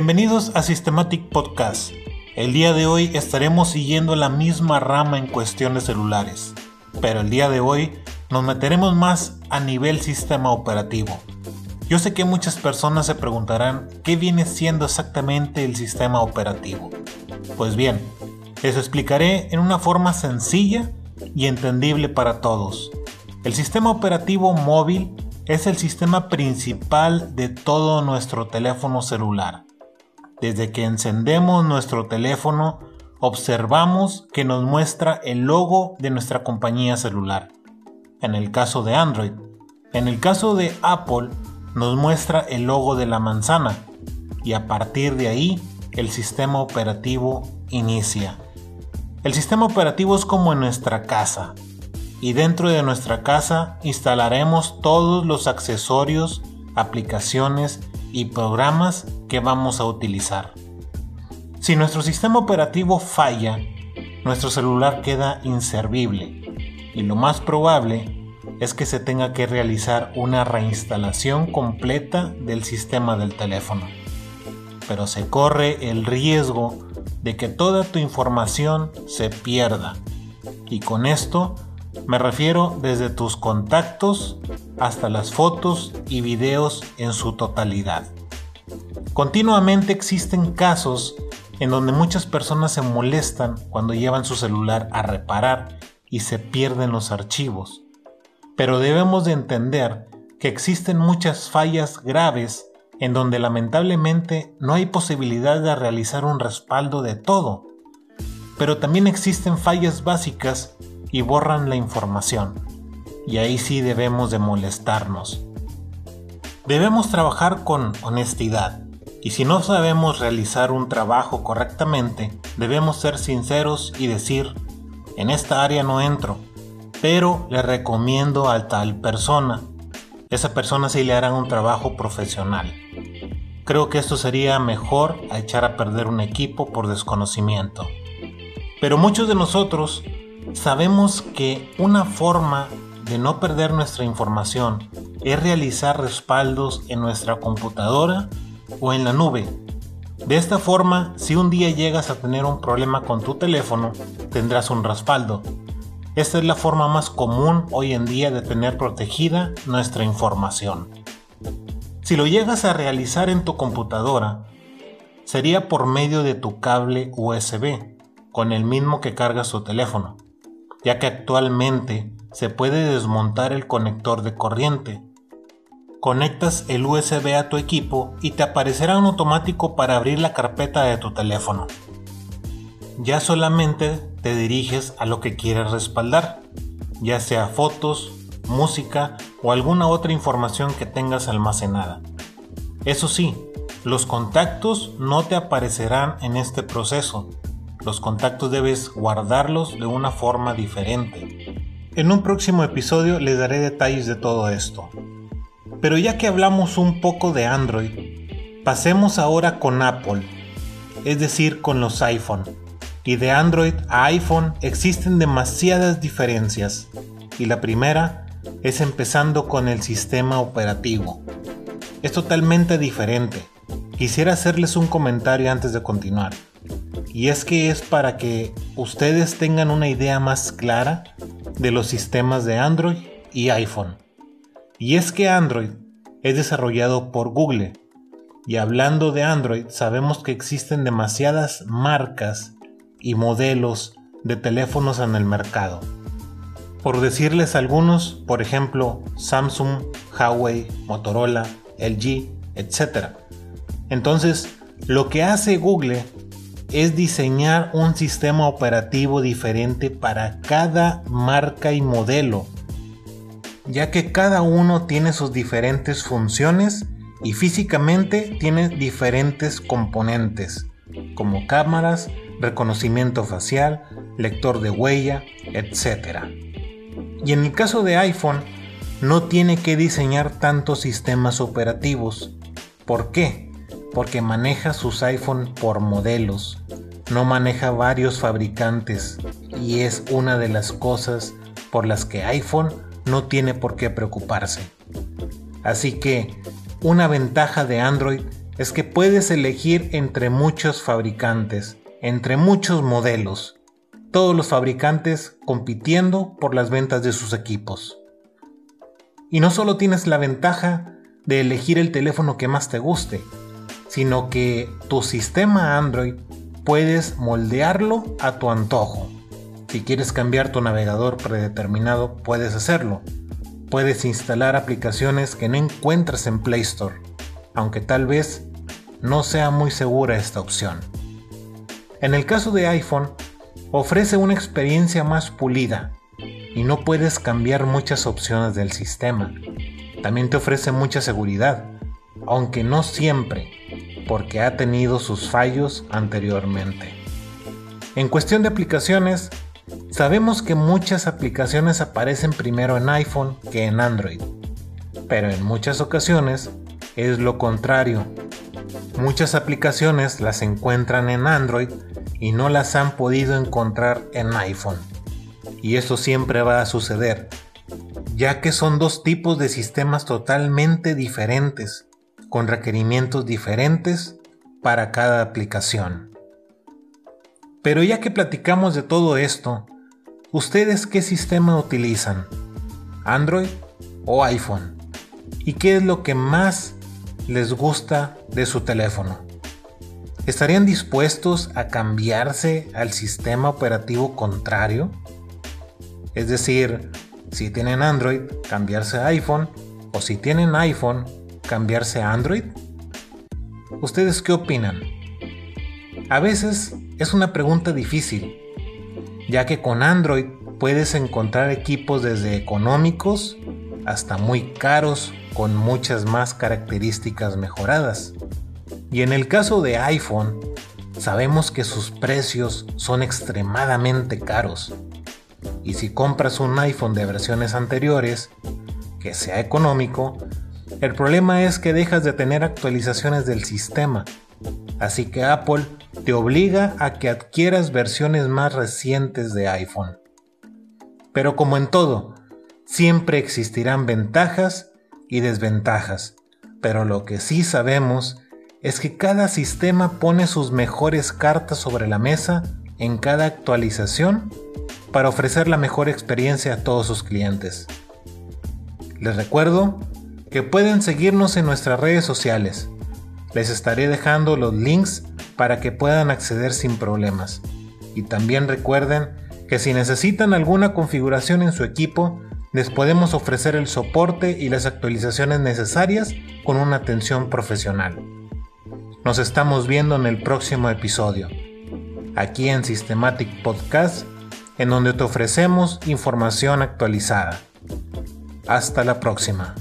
Bienvenidos a Systematic Podcast. El día de hoy estaremos siguiendo la misma rama en cuestiones celulares, pero el día de hoy nos meteremos más a nivel sistema operativo. Yo sé que muchas personas se preguntarán qué viene siendo exactamente el sistema operativo. Pues bien, les explicaré en una forma sencilla y entendible para todos. El sistema operativo móvil es el sistema principal de todo nuestro teléfono celular. Desde que encendemos nuestro teléfono, observamos que nos muestra el logo de nuestra compañía celular. En el caso de Android. En el caso de Apple, nos muestra el logo de la manzana. Y a partir de ahí, el sistema operativo inicia. El sistema operativo es como en nuestra casa, y dentro de nuestra casa instalaremos todos los accesorios, aplicaciones y programas que vamos a utilizar. Si nuestro sistema operativo falla, nuestro celular queda inservible y lo más probable es que se tenga que realizar una reinstalación completa del sistema del teléfono. Pero se corre el riesgo de que toda tu información se pierda y con esto me refiero desde tus contactos hasta las fotos y videos en su totalidad. Continuamente existen casos en donde muchas personas se molestan cuando llevan su celular a reparar y se pierden los archivos. Pero debemos de entender que existen muchas fallas graves en donde lamentablemente no hay posibilidad de realizar un respaldo de todo. Pero también existen fallas básicas y borran la información. Y ahí sí debemos de molestarnos. Debemos trabajar con honestidad. Y si no sabemos realizar un trabajo correctamente, debemos ser sinceros y decir, en esta área no entro, pero le recomiendo a tal persona. Esa persona sí le hará un trabajo profesional. Creo que esto sería mejor a echar a perder un equipo por desconocimiento. Pero muchos de nosotros Sabemos que una forma de no perder nuestra información es realizar respaldos en nuestra computadora o en la nube. De esta forma, si un día llegas a tener un problema con tu teléfono, tendrás un respaldo. Esta es la forma más común hoy en día de tener protegida nuestra información. Si lo llegas a realizar en tu computadora, sería por medio de tu cable USB, con el mismo que cargas tu teléfono ya que actualmente se puede desmontar el conector de corriente. Conectas el USB a tu equipo y te aparecerá un automático para abrir la carpeta de tu teléfono. Ya solamente te diriges a lo que quieres respaldar, ya sea fotos, música o alguna otra información que tengas almacenada. Eso sí, los contactos no te aparecerán en este proceso, los contactos debes guardarlos de una forma diferente. En un próximo episodio les daré detalles de todo esto. Pero ya que hablamos un poco de Android, pasemos ahora con Apple, es decir, con los iPhone. Y de Android a iPhone existen demasiadas diferencias. Y la primera es empezando con el sistema operativo. Es totalmente diferente. Quisiera hacerles un comentario antes de continuar y es que es para que ustedes tengan una idea más clara de los sistemas de Android y iPhone. Y es que Android es desarrollado por Google. Y hablando de Android, sabemos que existen demasiadas marcas y modelos de teléfonos en el mercado. Por decirles algunos, por ejemplo, Samsung, Huawei, Motorola, LG, etc. Entonces, lo que hace Google es diseñar un sistema operativo diferente para cada marca y modelo, ya que cada uno tiene sus diferentes funciones y físicamente tiene diferentes componentes, como cámaras, reconocimiento facial, lector de huella, etc. Y en el caso de iPhone, no tiene que diseñar tantos sistemas operativos. ¿Por qué? Porque maneja sus iPhone por modelos, no maneja varios fabricantes y es una de las cosas por las que iPhone no tiene por qué preocuparse. Así que una ventaja de Android es que puedes elegir entre muchos fabricantes, entre muchos modelos, todos los fabricantes compitiendo por las ventas de sus equipos. Y no solo tienes la ventaja de elegir el teléfono que más te guste, sino que tu sistema Android puedes moldearlo a tu antojo. Si quieres cambiar tu navegador predeterminado, puedes hacerlo. Puedes instalar aplicaciones que no encuentras en Play Store, aunque tal vez no sea muy segura esta opción. En el caso de iPhone, ofrece una experiencia más pulida y no puedes cambiar muchas opciones del sistema. También te ofrece mucha seguridad, aunque no siempre, porque ha tenido sus fallos anteriormente. En cuestión de aplicaciones, sabemos que muchas aplicaciones aparecen primero en iPhone que en Android, pero en muchas ocasiones es lo contrario. Muchas aplicaciones las encuentran en Android y no las han podido encontrar en iPhone. Y eso siempre va a suceder, ya que son dos tipos de sistemas totalmente diferentes, con requerimientos diferentes para cada aplicación. Pero ya que platicamos de todo esto, ¿ustedes qué sistema utilizan? ¿Android o iPhone? ¿Y qué es lo que más les gusta de su teléfono? ¿Estarían dispuestos a cambiarse al sistema operativo contrario? Es decir, si tienen Android, cambiarse a iPhone, o si tienen iPhone, cambiarse a Android. ¿Ustedes qué opinan? A veces es una pregunta difícil, ya que con Android puedes encontrar equipos desde económicos hasta muy caros con muchas más características mejoradas. Y en el caso de iPhone, sabemos que sus precios son extremadamente caros. Y si compras un iPhone de versiones anteriores, que sea económico, el problema es que dejas de tener actualizaciones del sistema. Así que Apple te obliga a que adquieras versiones más recientes de iPhone. Pero como en todo, siempre existirán ventajas y desventajas. Pero lo que sí sabemos es que cada sistema pone sus mejores cartas sobre la mesa en cada actualización para ofrecer la mejor experiencia a todos sus clientes. Les recuerdo que pueden seguirnos en nuestras redes sociales. Les estaré dejando los links para que puedan acceder sin problemas. Y también recuerden que si necesitan alguna configuración en su equipo, les podemos ofrecer el soporte y las actualizaciones necesarias con una atención profesional. Nos estamos viendo en el próximo episodio, aquí en Systematic Podcast, en donde te ofrecemos información actualizada. Hasta la próxima.